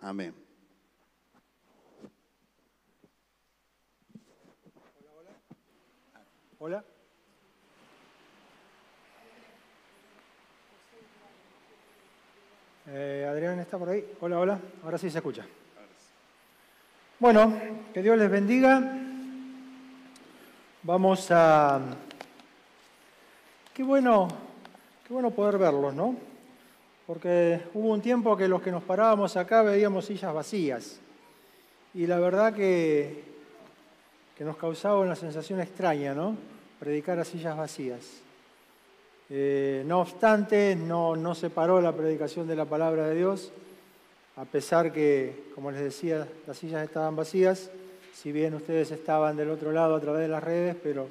Amén. Hola. Eh, Adrián está por ahí. Hola, hola. Ahora sí se escucha. Bueno, que Dios les bendiga. Vamos a... Qué bueno, qué bueno poder verlos, ¿no? Porque hubo un tiempo que los que nos parábamos acá veíamos sillas vacías. Y la verdad que, que nos causaba una sensación extraña, ¿no? Predicar a sillas vacías. Eh, no obstante, no, no se paró la predicación de la palabra de Dios, a pesar que, como les decía, las sillas estaban vacías, si bien ustedes estaban del otro lado a través de las redes, pero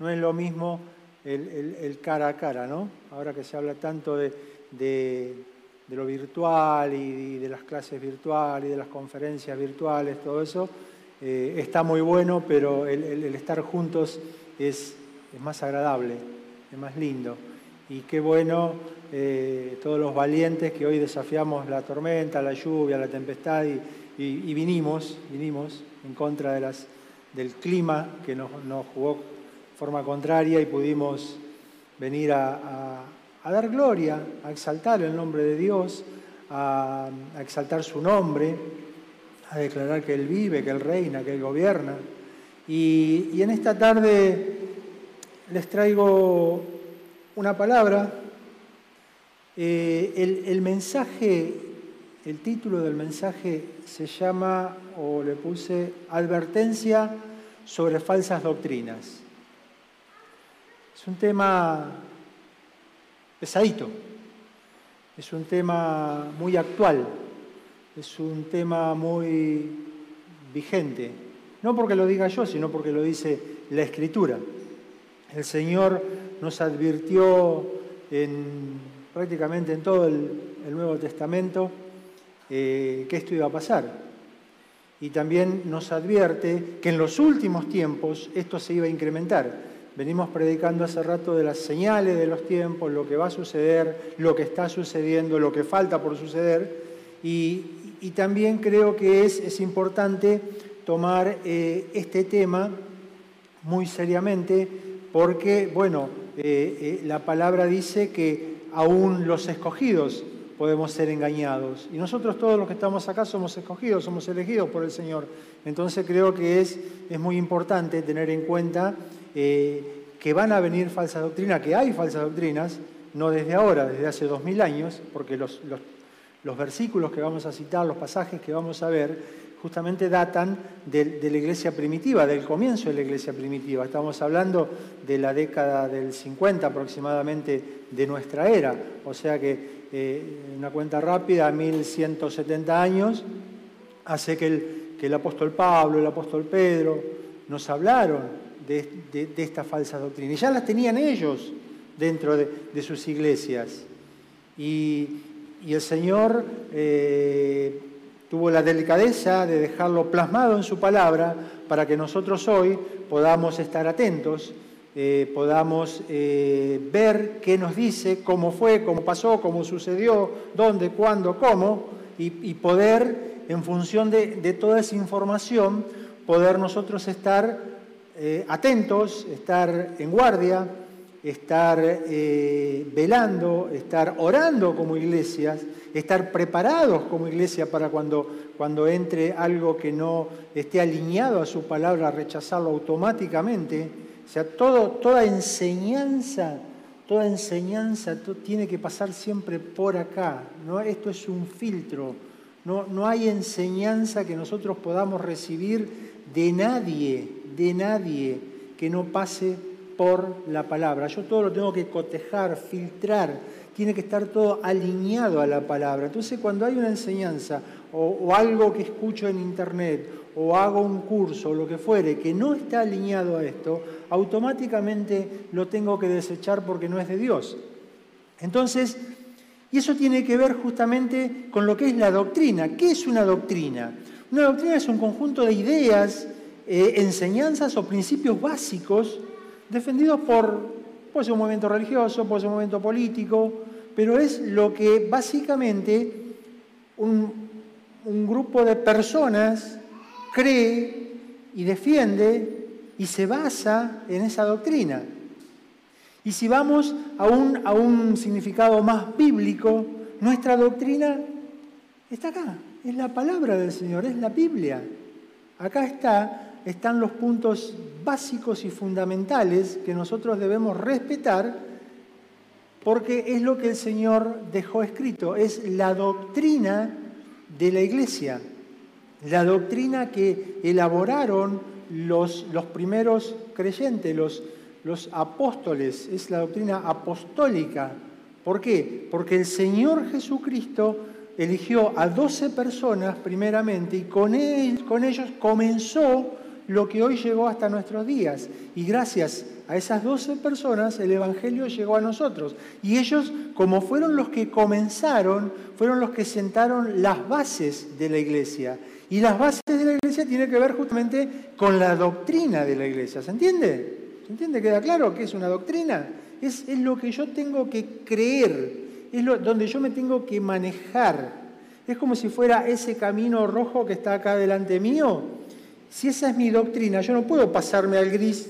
no es lo mismo el, cara a cara, ¿no? Ahora que se habla tanto de, de, lo virtual y de las clases virtuales y de las conferencias virtuales, todo eso, eh, está muy bueno, pero el, estar juntos es, es más agradable, es más lindo. Y qué bueno eh, todos los valientes que hoy desafiamos la tormenta, la lluvia, la tempestad y, vinimos, vinimos en contra de las, del clima que nos, jugó de forma contraria y pudimos venir a, dar gloria, a exaltar el nombre de Dios, a, exaltar su nombre, a declarar que Él vive, que Él reina, que Él gobierna. Y, y en esta tarde les traigo una palabra. Eh, el, mensaje, el título del mensaje se llama, o le puse, Advertencia sobre falsas doctrinas. Es un tema pesadito, es un tema muy actual, es un tema muy vigente, no porque lo diga yo, sino porque lo dice la Escritura. El Señor nos advirtió en, prácticamente en todo el, Nuevo Testamento eh, que esto iba a pasar. Y también nos advierte que en los últimos tiempos esto se iba a incrementar. Venimos predicando hace rato de las señales de los tiempos, lo que va a suceder, lo que está sucediendo, lo que falta por suceder. Y, también creo que es, importante tomar eh, este tema muy seriamente porque, bueno, eh, eh, la palabra dice que aún los escogidos podemos ser engañados. Y nosotros todos los que estamos acá somos escogidos, somos elegidos por el Señor. Entonces creo que es, es muy importante tener en cuenta eh, que van a venir falsas doctrinas, que hay falsas doctrinas, no desde ahora, desde hace dos mil años, porque los, los versículos que vamos a citar, los pasajes que vamos a ver, justamente datan de, la iglesia primitiva, del comienzo de la iglesia primitiva. Estamos hablando de la década del 50 aproximadamente de nuestra era, o sea que eh, una cuenta rápida, 1170 años, hace que el, que el apóstol Pablo, el apóstol Pedro nos hablaron de, esta falsa doctrina. Y ya las tenían ellos dentro de, sus iglesias. Y, el Señor eh, tuvo la delicadeza de dejarlo plasmado en su palabra para que nosotros hoy podamos estar atentos, eh, podamos eh, ver qué nos dice, cómo fue, cómo pasó, cómo sucedió, dónde, cuándo, cómo, y, poder, en función de, toda esa información, poder nosotros estar eh, atentos, estar en guardia, estar velando, estar orando como iglesias estar preparados como iglesia para cuando, cuando entre algo que no esté alineado a su palabra, rechazarlo automáticamente. O sea, todo, toda enseñanza, toda enseñanza tiene que pasar siempre por acá. ¿no? Esto es un filtro. No, no hay enseñanza que nosotros podamos recibir de nadie, de nadie que no pase por la palabra. Yo todo lo tengo que cotejar, filtrar tiene que estar todo alineado a la palabra. Entonces cuando hay una enseñanza o, algo que escucho en internet o hago un curso o lo que fuere que no está alineado a esto, automáticamente lo tengo que desechar porque no es de Dios. Entonces, y eso tiene que ver justamente con lo que es la doctrina. ¿Qué es una doctrina? Una doctrina es un conjunto de ideas, eh, enseñanzas o principios básicos defendidos por Puede ser un movimiento religioso, puede ser un movimiento político, pero es lo que básicamente un grupo de personas cree y defiende y se basa en esa doctrina. Y si vamos a un, a un significado más bíblico, nuestra doctrina está acá, es la palabra del Señor, es la Biblia. Acá está, están los puntos básicos y fundamentales que nosotros debemos respetar porque es lo que el Señor dejó escrito, es la doctrina de la iglesia, la doctrina que elaboraron los, los primeros creyentes, los, los apóstoles, es la doctrina apostólica. ¿Por qué? Porque el Señor Jesucristo eligió a doce personas primeramente y con, con ellos comenzó lo que hoy llegó hasta nuestros días. Y gracias a esas doce personas el Evangelio llegó a nosotros. Y ellos, como fueron los que comenzaron, fueron los que sentaron las bases de la iglesia. Y las bases de la iglesia tienen que ver justamente con la doctrina de la iglesia. ¿Se entiende? ¿Se entiende? ¿Queda claro que es una doctrina? Es, es lo que yo tengo que creer es donde yo me tengo que manejar. Es como si fuera ese camino rojo que está acá delante mío. Si esa es mi doctrina, yo no puedo pasarme al gris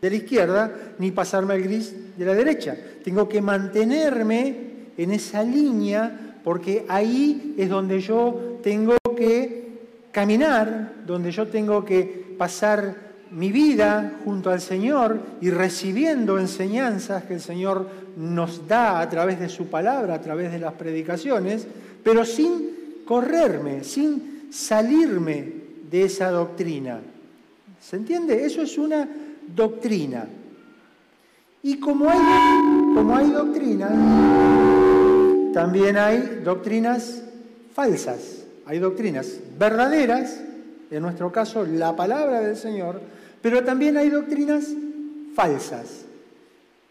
de la izquierda ni pasarme al gris de la derecha. Tengo que mantenerme en esa línea porque ahí es donde yo tengo que caminar, donde yo tengo que pasar mi vida junto al Señor y recibiendo enseñanzas que el Señor nos da a través de su palabra, a través de las predicaciones, pero sin correrme, sin salirme de esa doctrina. ¿Se entiende? Eso es una doctrina. Y como hay, como hay doctrinas, también hay doctrinas falsas, hay doctrinas verdaderas, en nuestro caso la palabra del Señor, pero también hay doctrinas falsas.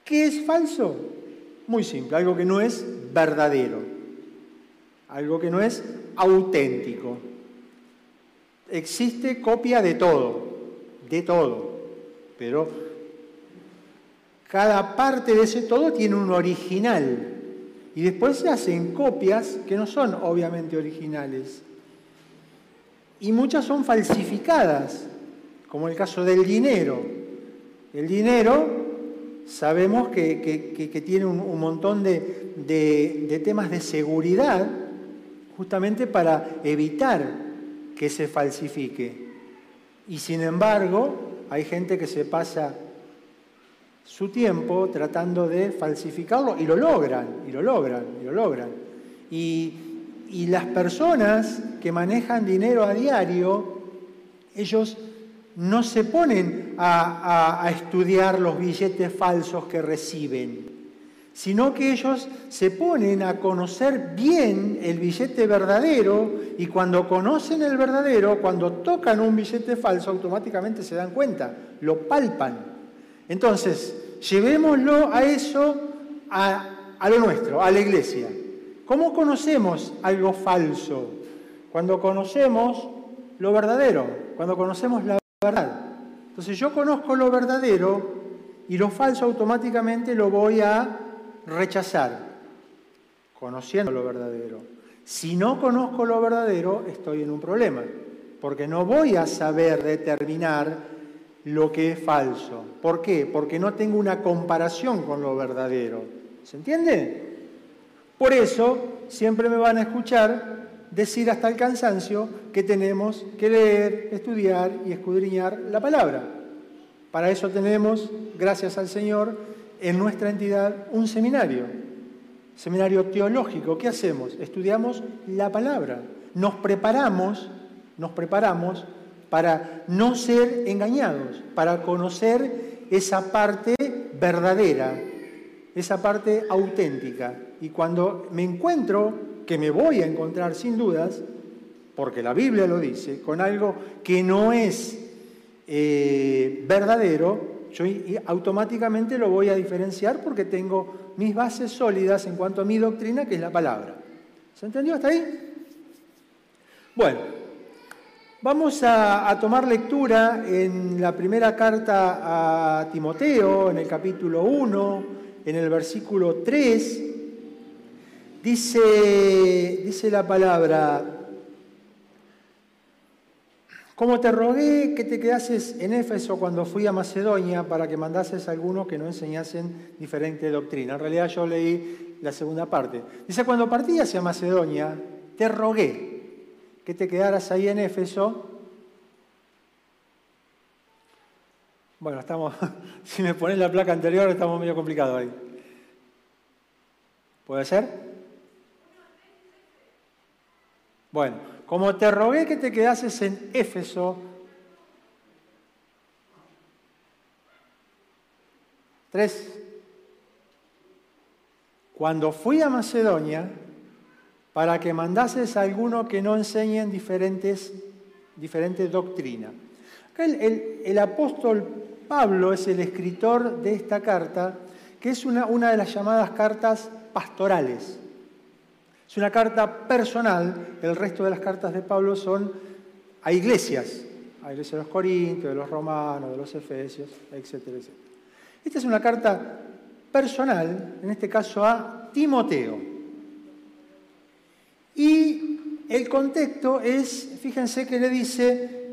¿Qué es falso? Muy simple, algo que no es verdadero, algo que no es auténtico. Existe copia de todo, de todo, pero cada parte de ese todo tiene un original. Y después se hacen copias que no son obviamente originales. Y muchas son falsificadas como el caso del dinero. El dinero sabemos que, tiene un, montón de, temas de seguridad justamente para evitar que se falsifique. Y sin embargo, hay gente que se pasa su tiempo tratando de falsificarlo y lo logran, y lo logran, y lo logran. Y, las personas que manejan dinero a diario, ellos no se ponen a, estudiar los billetes falsos que reciben, sino que ellos se ponen a conocer bien el billete verdadero y cuando conocen el verdadero, cuando tocan un billete falso, automáticamente se dan cuenta, lo palpan. Entonces, llevémoslo a eso, a, lo nuestro, a la iglesia. ¿Cómo conocemos algo falso? Cuando conocemos lo verdadero, cuando conocemos la verdad. Entonces yo conozco lo verdadero y lo falso automáticamente lo voy a rechazar, conociendo lo verdadero. Si no conozco lo verdadero, estoy en un problema, porque no voy a saber determinar lo que es falso. ¿Por qué? Porque no tengo una comparación con lo verdadero. ¿Se entiende? Por eso siempre me van a escuchar decir hasta el cansancio que tenemos que leer, estudiar y escudriñar la palabra. Para eso tenemos, gracias al Señor, en nuestra entidad un seminario, seminario teológico. ¿Qué hacemos? Estudiamos la palabra. Nos preparamos, nos preparamos para no ser engañados, para conocer esa parte verdadera, esa parte auténtica. Y cuando me encuentro que me voy a encontrar sin dudas, porque la Biblia lo dice, con algo que no es eh, verdadero, yo automáticamente lo voy a diferenciar porque tengo mis bases sólidas en cuanto a mi doctrina, que es la palabra. ¿Se entendió hasta ahí? Bueno, vamos a, tomar lectura en la primera carta a Timoteo, en el capítulo 1, en el versículo 3 Dice, dice la palabra, Como te rogué que te quedases en Éfeso cuando fui a Macedonia para que mandases a algunos que no enseñasen diferente doctrina. En realidad yo leí la segunda parte. Dice, cuando partí hacia Macedonia, te rogué que te quedaras ahí en Éfeso. Bueno, estamos, si me pones la placa anterior, estamos medio complicados ahí. ¿Puede ser? Bueno, como te rogué que te quedases en Éfeso, tres, cuando fui a Macedonia, para que mandases a alguno que no enseñen diferentes, diferentes doctrinas. El, el, apóstol Pablo es el escritor de esta carta, que es una, una de las llamadas cartas pastorales. Es una carta personal, el resto de las cartas de Pablo son a iglesias, a iglesias de los Corintios, de los Romanos, de los Efesios, etcétera, etcétera. Esta es una carta personal, en este caso a Timoteo. Y el contexto es, fíjense que le dice,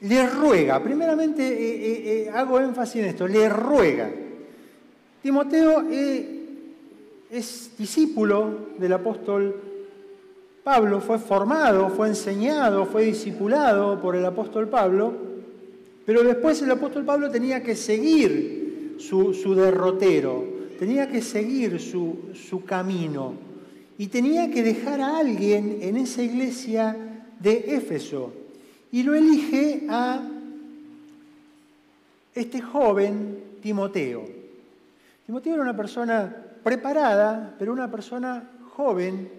le ruega, primeramente eh, eh, eh, hago énfasis en esto, le ruega. Timoteo es discípulo del apóstol Pablo, fue formado, fue enseñado, fue discipulado por el apóstol Pablo, pero después el apóstol Pablo tenía que seguir su, derrotero, tenía que seguir su, su camino y tenía que dejar a alguien en esa iglesia de Éfeso. Y lo elige a este joven Timoteo. Timoteo era una persona preparada, pero una persona joven,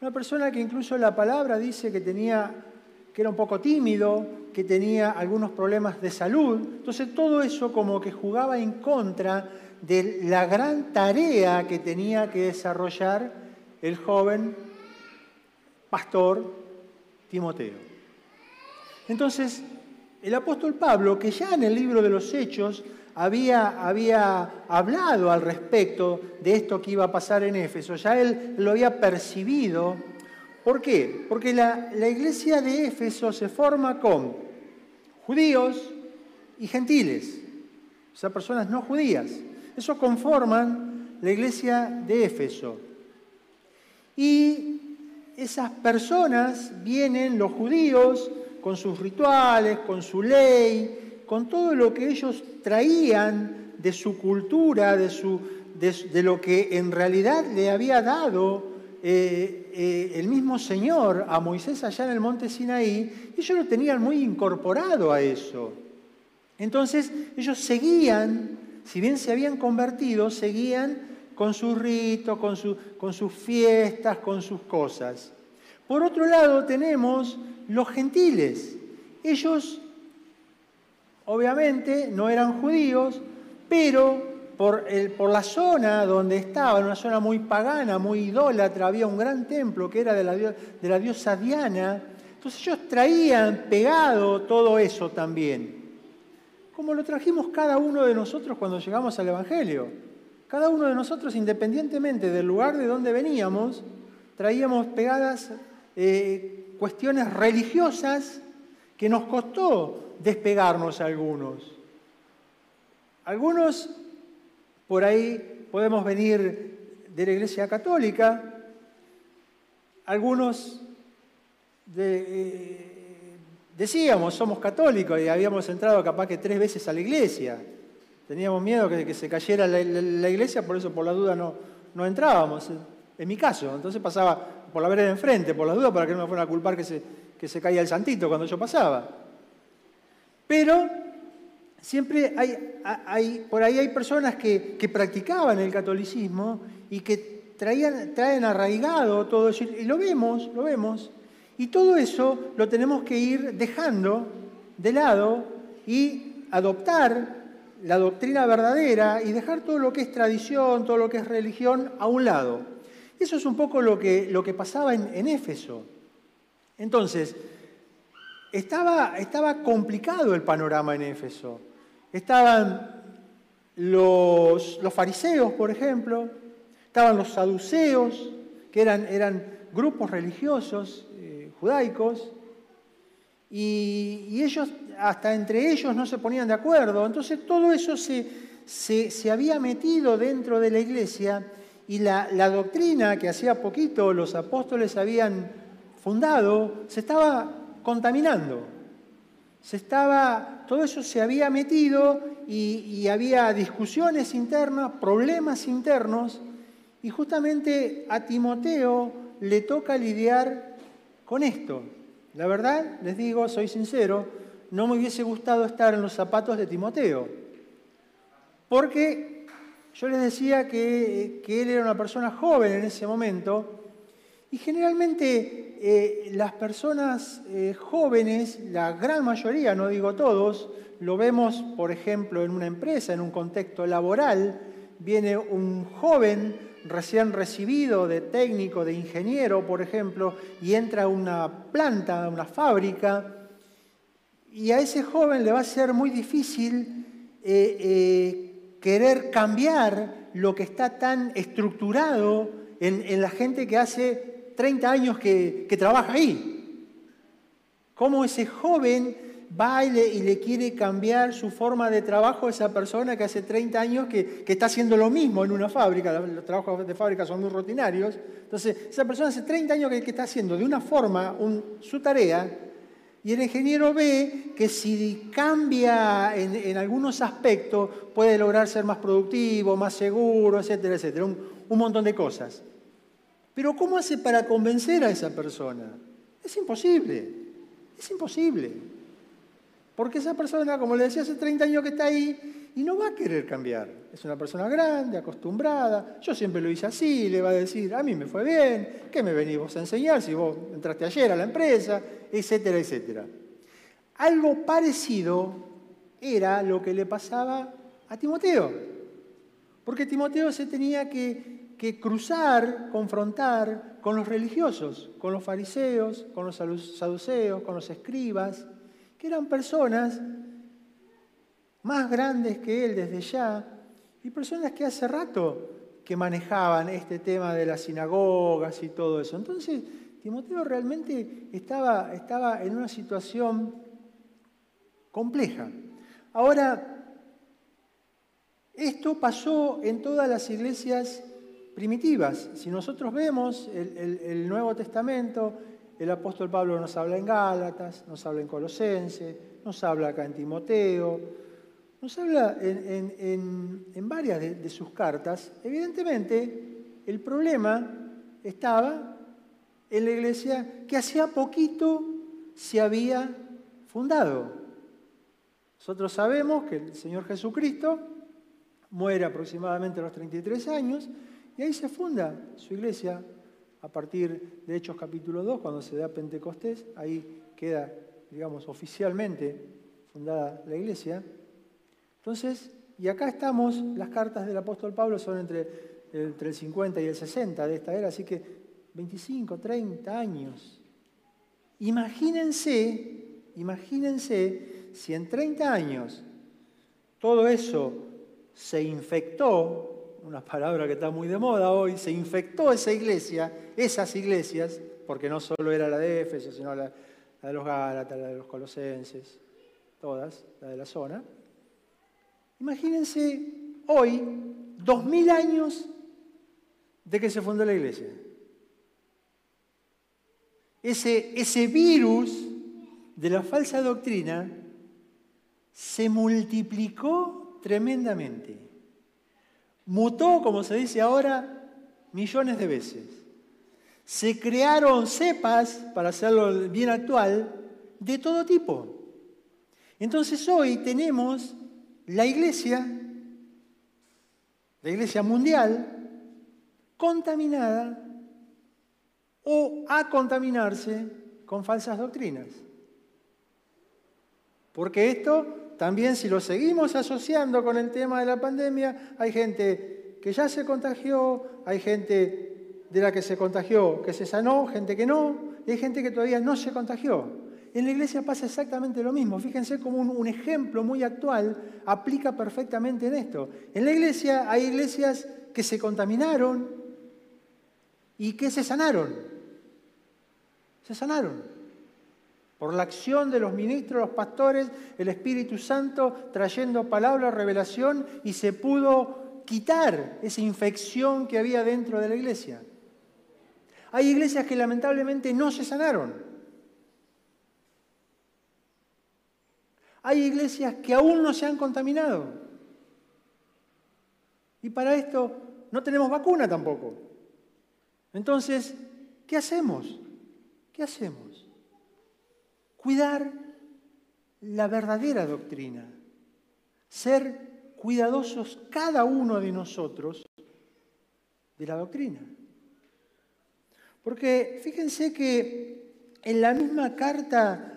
una persona que incluso la palabra dice que tenía que era un poco tímido, que tenía algunos problemas de salud. Entonces todo eso como que jugaba en contra de la gran tarea que tenía que desarrollar el joven pastor Timoteo. Entonces, el apóstol Pablo, que ya en el libro de los Hechos había, hablado al respecto de esto que iba a pasar en Éfeso, ya él lo había percibido. ¿Por qué? Porque la, la iglesia de Éfeso se forma con judíos y gentiles, o sea, personas no judías. Eso conforman la iglesia de Éfeso. Y esas personas vienen, los judíos, con sus rituales, con su ley, con todo lo que ellos traían de su cultura, de, su, de, lo que en realidad le había dado eh, eh, el mismo Señor a Moisés allá en el monte Sinaí, ellos lo tenían muy incorporado a eso. Entonces ellos seguían, si bien se habían convertido, seguían con sus ritos, con, con sus fiestas, con sus cosas. Por otro lado tenemos los gentiles. Ellos Obviamente no eran judíos, pero por, la zona donde estaban, una zona muy pagana, muy idólatra, había un gran templo que era de la, de la diosa Diana. Entonces ellos traían pegado todo eso también, como lo trajimos cada uno de nosotros cuando llegamos al Evangelio. Cada uno de nosotros, independientemente del lugar de donde veníamos, traíamos pegadas eh, cuestiones religiosas que nos costó despegarnos algunos. Algunos por ahí podemos venir de la Iglesia Católica, algunos eh, decíamos somos católicos y habíamos entrado capaz que tres veces a la iglesia. Teníamos miedo que, que se cayera la, iglesia, por eso por la duda no, no entrábamos. En mi caso, entonces pasaba por la vereda de enfrente, por la duda, para que no me fueran a culpar que se, que se caía el santito cuando yo pasaba. Pero siempre hay, por ahí hay personas que, practicaban el catolicismo y que traían, traen arraigado todo eso, y lo vemos, lo vemos, y todo eso lo tenemos que ir dejando de lado y adoptar la doctrina verdadera y dejar todo lo que es tradición, todo lo que es religión a un lado. Eso es un poco lo que, lo que pasaba en, Éfeso. Entonces, estaba, estaba complicado el panorama en Éfeso. Estaban los, los, fariseos, por ejemplo, estaban los saduceos, que eran, eran grupos religiosos eh, judaicos, y, ellos, hasta entre ellos no se ponían de acuerdo. Entonces todo eso se, se, había metido dentro de la iglesia y la, la doctrina que hacía poquito los apóstoles habían fundado se estaba contaminando. Se estaba, todo eso se había metido y, y, había discusiones internas, problemas internos, y justamente a Timoteo le toca lidiar con esto. La verdad, les digo, soy sincero, no me hubiese gustado estar en los zapatos de Timoteo, porque yo les decía que, él era una persona joven en ese momento, y generalmente eh, las personas eh, jóvenes, la gran mayoría, no digo todos, lo vemos, por ejemplo, en una empresa, en un contexto laboral, viene un joven recién recibido de técnico, de ingeniero, por ejemplo, y entra a una planta, a una fábrica, y a ese joven le va a ser muy difícil eh, querer cambiar lo que está tan estructurado en, la gente que hace 30 años que, que trabaja ahí. Cómo ese joven va y le, quiere cambiar su forma de trabajo a esa persona que hace 30 años que, está haciendo lo mismo en una fábrica. Los trabajos de fábrica son muy rutinarios. Entonces, esa persona hace 30 años que, está haciendo de una forma su tarea y el ingeniero ve que si cambia en, algunos aspectos puede lograr ser más productivo, más seguro, etcétera, etcétera. Un, montón de cosas. Pero ¿cómo hace para convencer a esa persona? Es imposible. Es imposible. Porque esa persona, como le decía, hace 30 años que está ahí y no va a querer cambiar. Es una persona grande, acostumbrada. Yo siempre lo hice así, le va a decir, a mí me fue bien, ¿qué me venís vos a enseñar si vos entraste ayer a la empresa? Etcétera, etcétera. Algo parecido era lo que le pasaba a Timoteo. Porque Timoteo se tenía que, cruzar, confrontar con los religiosos, con los fariseos, con los saduceos, con los escribas que eran personas más grandes que él desde ya y personas que hace rato que manejaban este tema de las sinagogas y todo eso. Entonces, Timoteo realmente estaba, estaba en una situación compleja. Ahora, esto pasó en todas las iglesias primitivas. Si nosotros vemos el, el Nuevo Testamento, el apóstol Pablo nos habla en Gálatas, nos habla en Colosense, nos habla acá en Timoteo, nos habla en, varias de, sus cartas. Evidentemente, el problema estaba en la iglesia que hacía poquito se había fundado. Nosotros sabemos que el Señor Jesucristo muere aproximadamente a los 33 años y ahí se funda su iglesia a partir de Hechos capítulo 2, cuando se da Pentecostés, ahí queda, digamos, oficialmente fundada la iglesia. Entonces, y acá estamos, las cartas del apóstol Pablo son entre, el 50 y el 60 de esta era, así que 25, 30 años. Imagínense, imagínense si en 30 años todo eso se infectó una palabra que está muy de moda hoy, se infectó esa iglesia, esas iglesias, porque no solo era la de Éfeso, sino la, de los Gálatas, la de los Colosenses, todas, la de la zona. Imagínense hoy, dos mil años de que se fundó la iglesia. Ese, ese virus de la falsa doctrina se multiplicó tremendamente. Mutó, como se dice ahora, millones de veces. Se crearon cepas, para hacerlo bien actual, de todo tipo. Entonces hoy tenemos la iglesia, la iglesia mundial, contaminada o a contaminarse con falsas doctrinas. Porque esto también si lo seguimos asociando con el tema de la pandemia, hay gente que ya se contagió, hay gente de la que se contagió que se sanó, gente que no, y hay gente que todavía no se contagió. En la iglesia pasa exactamente lo mismo. Fíjense como un, ejemplo muy actual aplica perfectamente en esto. En la iglesia hay iglesias que se contaminaron y que se sanaron. Se sanaron. Por la acción de los ministros, los pastores, el Espíritu Santo trayendo palabra, revelación y se pudo quitar esa infección que había dentro de la iglesia. Hay iglesias que lamentablemente no se sanaron. Hay iglesias que aún no se han contaminado. Y para esto no tenemos vacuna tampoco. Entonces, ¿qué hacemos? ¿Qué hacemos? Cuidar la verdadera doctrina. Ser cuidadosos cada uno de nosotros de la doctrina. Porque fíjense que en la misma carta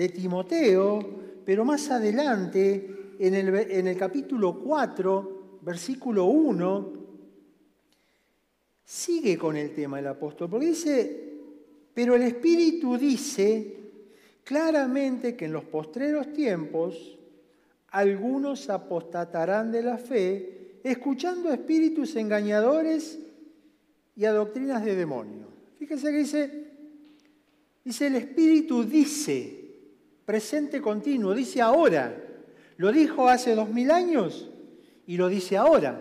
de Timoteo, pero más adelante, en el, en el capítulo 4, versículo 1, sigue con el tema del apóstol, porque dice, pero el Espíritu dice claramente que en los postreros tiempos algunos apostatarán de la fe, escuchando espíritus engañadores y a doctrinas de demonio. Fíjense que dice, dice el Espíritu dice, presente continuo, dice ahora. Lo dijo hace dos mil años y lo dice ahora,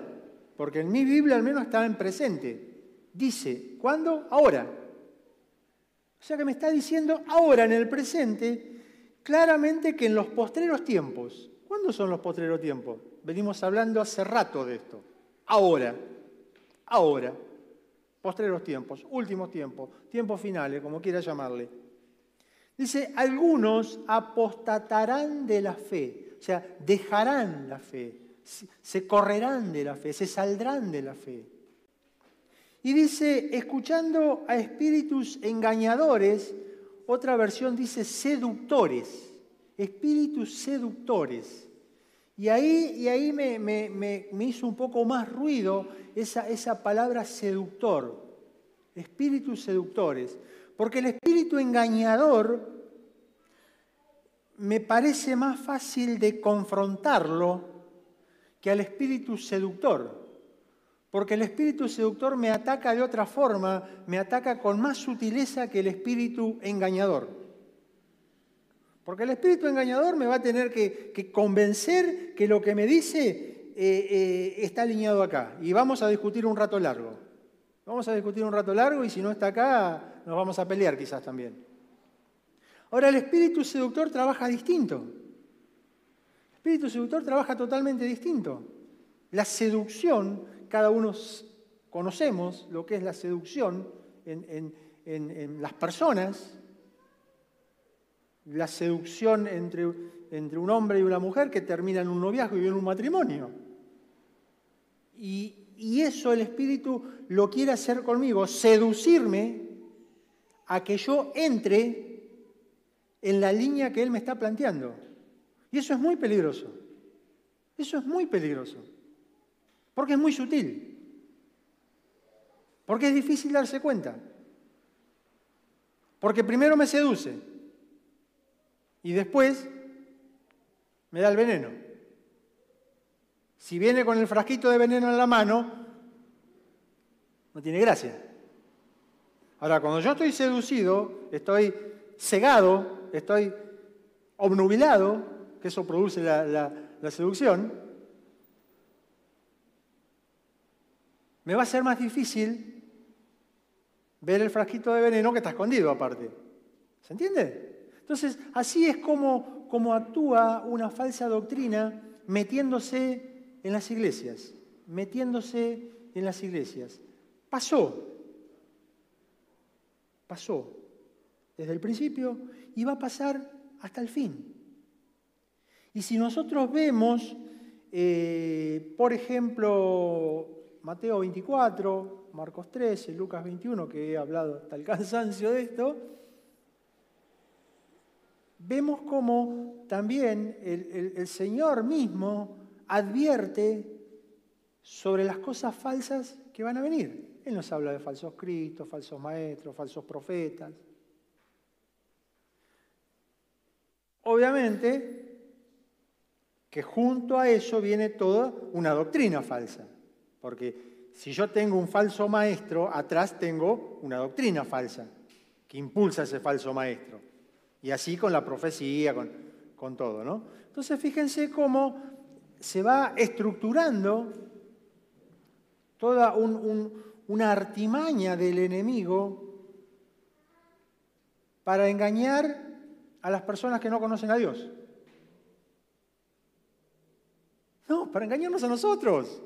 porque en mi Biblia al menos estaba en presente. Dice, ¿cuándo? Ahora. O sea que me está diciendo ahora en el presente claramente que en los postreros tiempos, ¿cuándo son los postreros tiempos? Venimos hablando hace rato de esto. Ahora, ahora postreros tiempos, últimos tiempos, tiempos finales, como quiera llamarle. Dice, algunos apostatarán de la fe, o sea, dejarán la fe, se correrán de la fe, se saldrán de la fe. Y dice, escuchando a espíritus engañadores, otra versión dice seductores, espíritus seductores. Y ahí, y ahí me, me, hizo un poco más ruido esa, esa palabra seductor, espíritus seductores. Porque el espíritu engañador me parece más fácil de confrontarlo que al espíritu seductor. Porque el espíritu seductor me ataca de otra forma, me ataca con más sutileza que el espíritu engañador. Porque el espíritu engañador me va a tener que, convencer que lo que me dice eh, eh, está alineado acá. Y vamos a discutir un rato largo. Vamos a discutir un rato largo y si no está acá, nos vamos a pelear quizás también. Ahora, el espíritu seductor trabaja distinto. El espíritu seductor trabaja totalmente distinto. La seducción, cada uno conocemos lo que es la seducción en las personas, la seducción entre, entre un hombre y una mujer que termina en un noviazgo y en un matrimonio. Y, y eso el Espíritu lo quiere hacer conmigo, seducirme a que yo entre en la línea que Él me está planteando. Y eso es muy peligroso. Eso es muy peligroso. Porque es muy sutil. Porque es difícil darse cuenta. Porque primero me seduce. Y después me da el veneno. Si viene con el frasquito de veneno en la mano, no tiene gracia. Ahora, cuando yo estoy seducido, estoy cegado, estoy obnubilado, que eso produce la, seducción, me va a ser más difícil ver el frasquito de veneno que está escondido aparte. ¿Se entiende? Entonces, así es como, como actúa una falsa doctrina metiéndose en las iglesias, metiéndose en las iglesias. Pasó, pasó desde el principio y va a pasar hasta el fin. Y si nosotros vemos, eh, por ejemplo, Mateo 24, Marcos 13, Lucas 21, que he hablado hasta el cansancio de esto, vemos como también el, Señor mismo advierte sobre las cosas falsas que van a venir. Él nos habla de falsos cristos, falsos maestros, falsos profetas. Obviamente que junto a eso viene toda una doctrina falsa, porque si yo tengo un falso maestro, atrás tengo una doctrina falsa. que impulsa ese falso maestro. Y así con la profecía, con, con todo, ¿no? Entonces fíjense cómo se va estructurando toda una artimaña del enemigo para engañar a las personas que no conocen a Dios. No, para engañarnos a nosotros.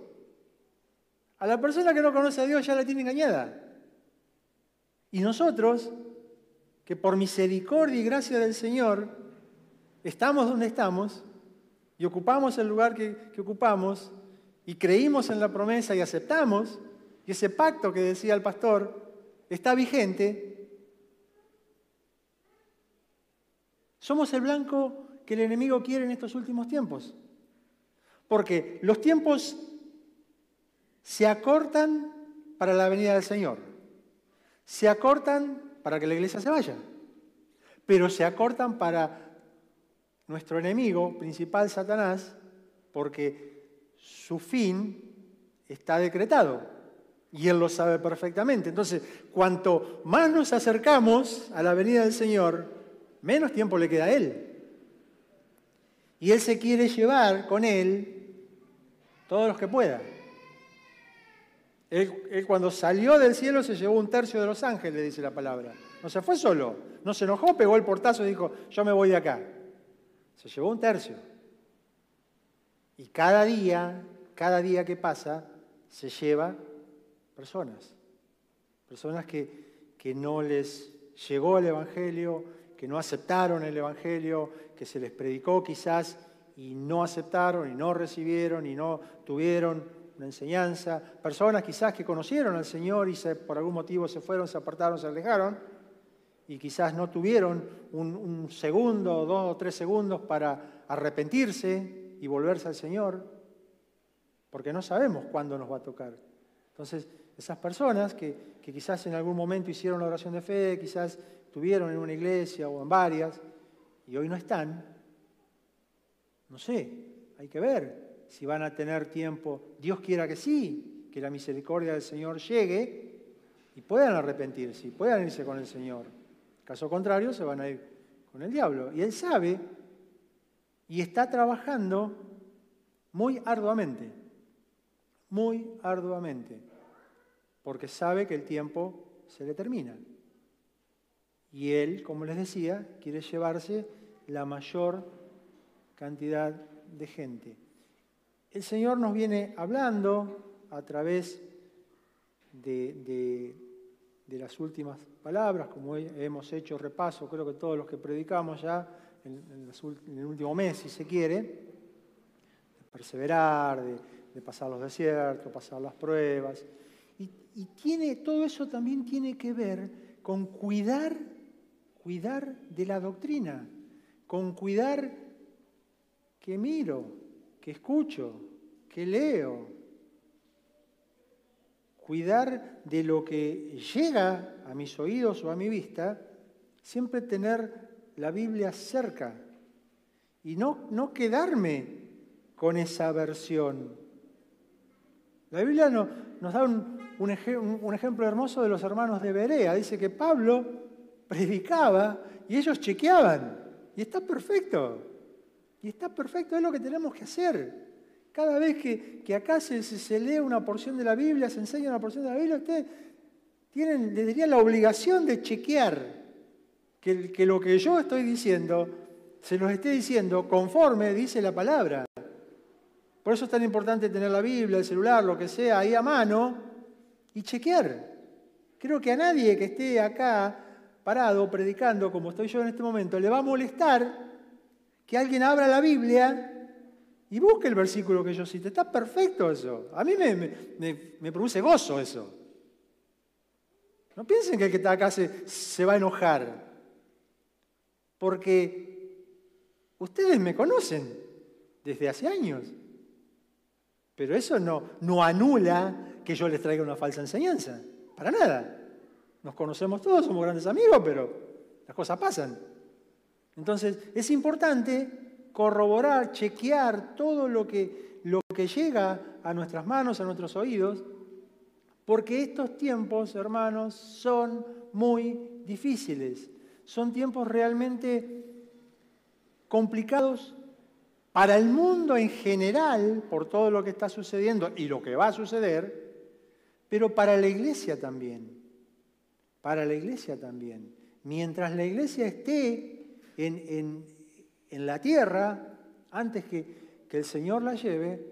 A la persona que no conoce a Dios ya la tiene engañada. Y nosotros, que por misericordia y gracia del Señor estamos donde estamos y ocupamos el lugar que, que ocupamos y creímos en la promesa y aceptamos, y ese pacto que decía el pastor está vigente, somos el blanco que el enemigo quiere en estos últimos tiempos. Porque los tiempos se acortan para la venida del Señor. Se acortan para que la iglesia se vaya. Pero se acortan para nuestro enemigo principal, Satanás, porque su fin está decretado. Y él lo sabe perfectamente. Entonces, cuanto más nos acercamos a la venida del Señor, menos tiempo le queda a él. Y él se quiere llevar con él todos los que pueda. Él, cuando salió del cielo se llevó un tercio de los ángeles, dice la palabra. No se fue solo, no se enojó, pegó el portazo y dijo, yo me voy de acá. Se llevó un tercio. Y cada día, cada día que pasa, se lleva personas. Personas que, que no les llegó el Evangelio, que no aceptaron el Evangelio, que se les predicó quizás y no aceptaron y no recibieron y no tuvieron una enseñanza, personas quizás que conocieron al Señor y por algún motivo se fueron, se apartaron, se alejaron y quizás no tuvieron un, un segundo, dos o tres segundos para arrepentirse y volverse al Señor, porque no sabemos cuándo nos va a tocar. Entonces, esas personas que, que quizás en algún momento hicieron la oración de fe, quizás tuvieron en una iglesia o en varias, y hoy no están, no sé, hay que ver si van a tener tiempo. Dios quiera que sí, que la misericordia del Señor llegue y puedan arrepentirse, y puedan irse con el Señor. Caso contrario, se van a ir con el diablo. Y Él sabe y está trabajando muy arduamente, muy arduamente, porque sabe que el tiempo se le termina. Y Él, como les decía, quiere llevarse la mayor cantidad de gente. El Señor nos viene hablando a través de, las últimas palabras, como hemos hecho repaso, creo que todos los que predicamos ya en, el último mes, si se quiere, de perseverar, de, pasar los desiertos, pasar las pruebas. Y, y, tiene, todo eso también tiene que ver con cuidar, cuidar de la doctrina, con cuidar que miro, que escucho, que leo. Cuidar de lo que llega a mis oídos o a mi vista, siempre tener la Biblia cerca y no, no quedarme con esa versión. La Biblia nos da un, un, ejemplo hermoso de los hermanos de Berea. Dice que Pablo predicaba y ellos chequeaban. Y está perfecto. Y está perfecto, es lo que tenemos que hacer. Cada vez que, acá se, se, lee una porción de la Biblia, se enseña una porción de la Biblia, ustedes tienen, les la obligación de chequear que, que lo que yo estoy diciendo se los esté diciendo conforme dice la palabra. Por eso es tan importante tener la Biblia, el celular, lo que sea, ahí a mano y chequear. Creo que a nadie que esté acá parado predicando como estoy yo en este momento le va a molestar que alguien abra la Biblia y busque el versículo que yo cite. Está perfecto eso. A mí me, produce gozo eso. No piensen que el que está acá se, se va a enojar. Porque ustedes me conocen desde hace años. Pero eso no, no anula que yo les traiga una falsa enseñanza. Para nada. Nos conocemos todos, somos grandes amigos, pero las cosas pasan. Entonces, es importante corroborar, chequear todo lo que, lo que llega a nuestras manos, a nuestros oídos, porque estos tiempos, hermanos, son muy difíciles, son tiempos realmente complicados para el mundo en general, por todo lo que está sucediendo y lo que va a suceder, pero para la iglesia también, para la iglesia también. Mientras la iglesia esté en, la tierra, antes que, que el Señor la lleve,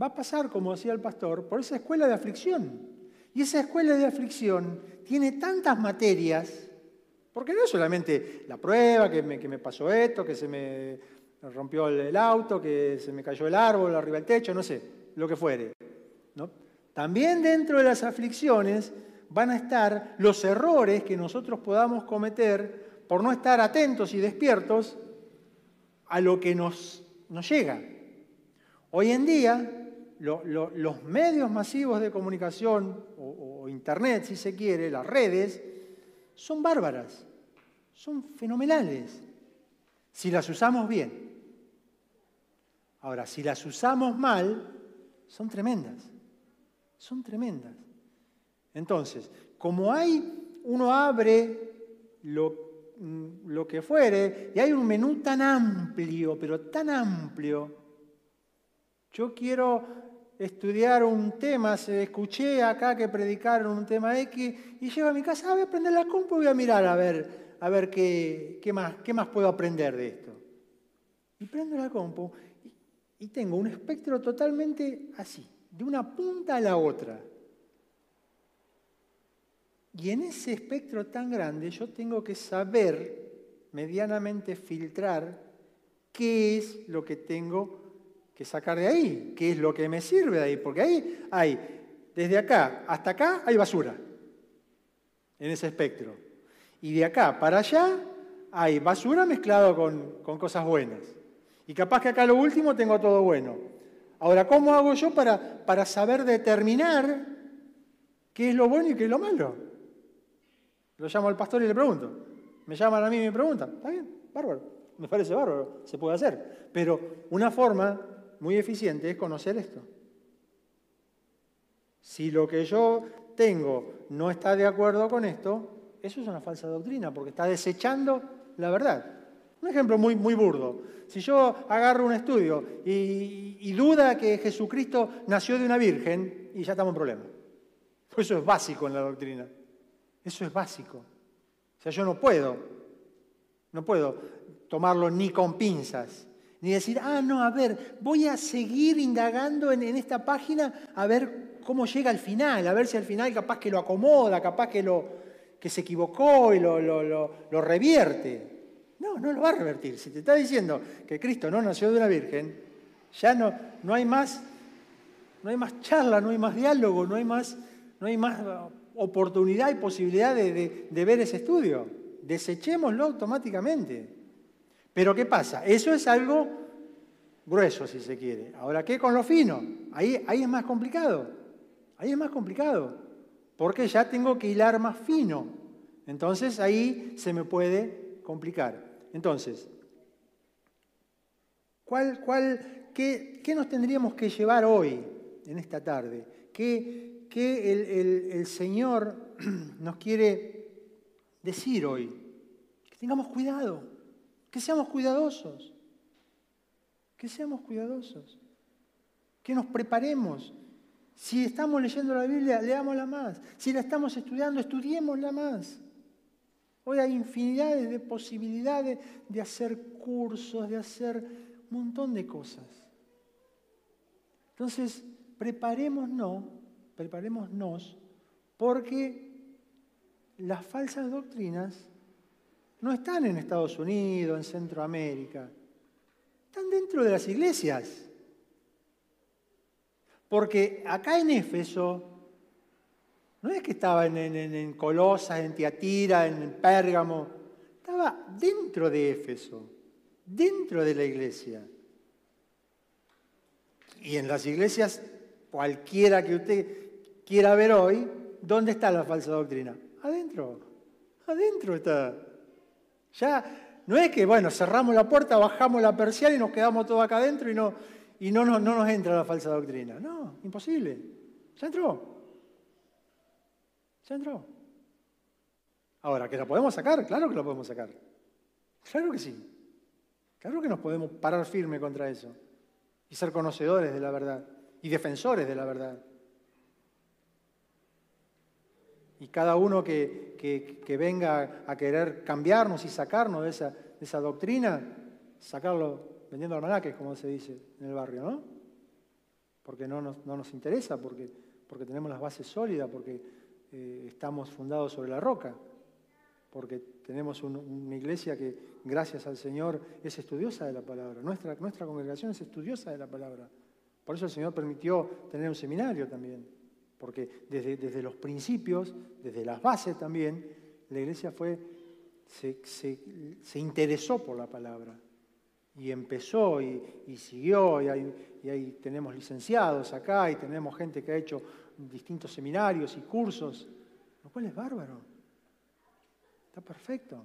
va a pasar, como decía el pastor, por esa escuela de aflicción. Y esa escuela de aflicción tiene tantas materias porque no es solamente la prueba, que me, pasó esto, que se me rompió el, auto, que se me cayó el árbol arriba del techo, no sé, lo que fuere. ¿no? También dentro de las aflicciones van a estar los errores que nosotros podamos cometer por no estar atentos y despiertos a lo que nos, llega. Hoy en día, los medios masivos de comunicación, o Internet si se quiere, las redes, son bárbaras, son fenomenales, si las usamos bien. Ahora, si las usamos mal, son tremendas, son tremendas. Entonces, como hay, uno abre lo, lo que fuere y hay un menú tan amplio, pero tan amplio, yo quiero estudiar un tema, escuché acá que predicaron un tema X y llego a mi casa, ah, voy a aprender la compu y voy a mirar a ver, a ver qué, qué, más, qué más puedo aprender de esto. Y prendo la compu y tengo un espectro totalmente así, de una punta a la otra. Y en ese espectro tan grande yo tengo que saber medianamente filtrar qué es lo que tengo que sacar de ahí, qué es lo que me sirve de ahí, porque ahí hay, desde acá hasta acá hay basura en ese espectro. Y de acá para allá hay basura mezclado con, con cosas buenas. Y capaz que acá lo último tengo todo bueno. Ahora, ¿cómo hago yo para, para saber determinar qué es lo bueno y qué es lo malo? Lo llamo al pastor y le pregunto. Me llaman a mí y me preguntan. Está bien, bárbaro. Me parece bárbaro, se puede hacer. Pero una forma muy eficiente es conocer esto. Si lo que yo tengo no está de acuerdo con esto, eso es una falsa doctrina, porque está desechando la verdad. Un ejemplo muy, muy burdo. Si yo agarro un estudio y, duda que Jesucristo nació de una virgen, y ya estamos en problema. Eso es básico en la doctrina. Eso es básico. O sea, yo no puedo, no puedo tomarlo ni con pinzas. Ni decir, ah, no, a ver, voy a seguir indagando en, esta página a ver cómo llega al final, a ver si al final capaz que lo acomoda, capaz que, lo, que se equivocó y lo, lo, revierte. No, no lo va a revertir. Si te está diciendo que Cristo no nació de una virgen, ya no, no hay más, no hay más charla, no hay más diálogo, no hay más, no hay más oportunidad y posibilidad de, ver ese estudio. Desechémoslo automáticamente. Pero ¿qué pasa? Eso es algo grueso, si se quiere. Ahora, ¿qué con lo fino? Ahí, ahí es más complicado. Ahí es más complicado. Porque ya tengo que hilar más fino. Entonces ahí se me puede complicar. Entonces, ¿cuál, cuál, qué, qué, nos tendríamos que llevar hoy, en esta tarde? ¿Qué, qué el, el Señor nos quiere decir hoy? Que tengamos cuidado que seamos cuidadosos, que seamos cuidadosos, que nos preparemos. Si estamos leyendo la Biblia, leámosla más. Si la estamos estudiando, estudiémosla más. Hoy hay infinidades de posibilidades de hacer cursos, de hacer un montón de cosas. Entonces, preparémonos, preparémonos, porque las falsas doctrinas no están en Estados Unidos, en Centroamérica, están dentro de las iglesias. Porque acá en Éfeso, no es que estaba en, en, Colosas, en Tiatira, en Pérgamo, estaba dentro de Éfeso, dentro de la iglesia. Y en las iglesias, cualquiera que usted quiera ver hoy, ¿dónde está la falsa doctrina? Adentro, adentro está. Ya no es que, bueno, cerramos la puerta, bajamos la persiana y nos quedamos todos acá adentro y no, y no, no, no nos entra la falsa doctrina. No, imposible. Ya entró. Ya entró. Ahora, ¿que la podemos sacar? Claro que la podemos sacar. Claro que sí. Claro que nos podemos parar firme contra eso y ser conocedores de la verdad y defensores de la verdad. Y cada uno que, venga a querer cambiarnos y sacarnos de esa, de esa doctrina, sacarlo vendiendo almanaques, como se dice en el barrio, ¿no? Porque no nos, no nos interesa, porque, porque tenemos las bases sólidas, porque eh, estamos fundados sobre la roca porque tenemos una iglesia que, gracias al Señor, es estudiosa de la palabra. Nuestra, nuestra congregación es estudiosa de la palabra. Por eso el Señor permitió tener un seminario también, porque desde, desde los principios, desde las bases también, la iglesia fue, se, se, interesó por la palabra y empezó y, siguió, y y ahí tenemos licenciados acá, y tenemos gente que ha hecho distintos seminarios y cursos, lo cual es bárbaro. Está perfecto.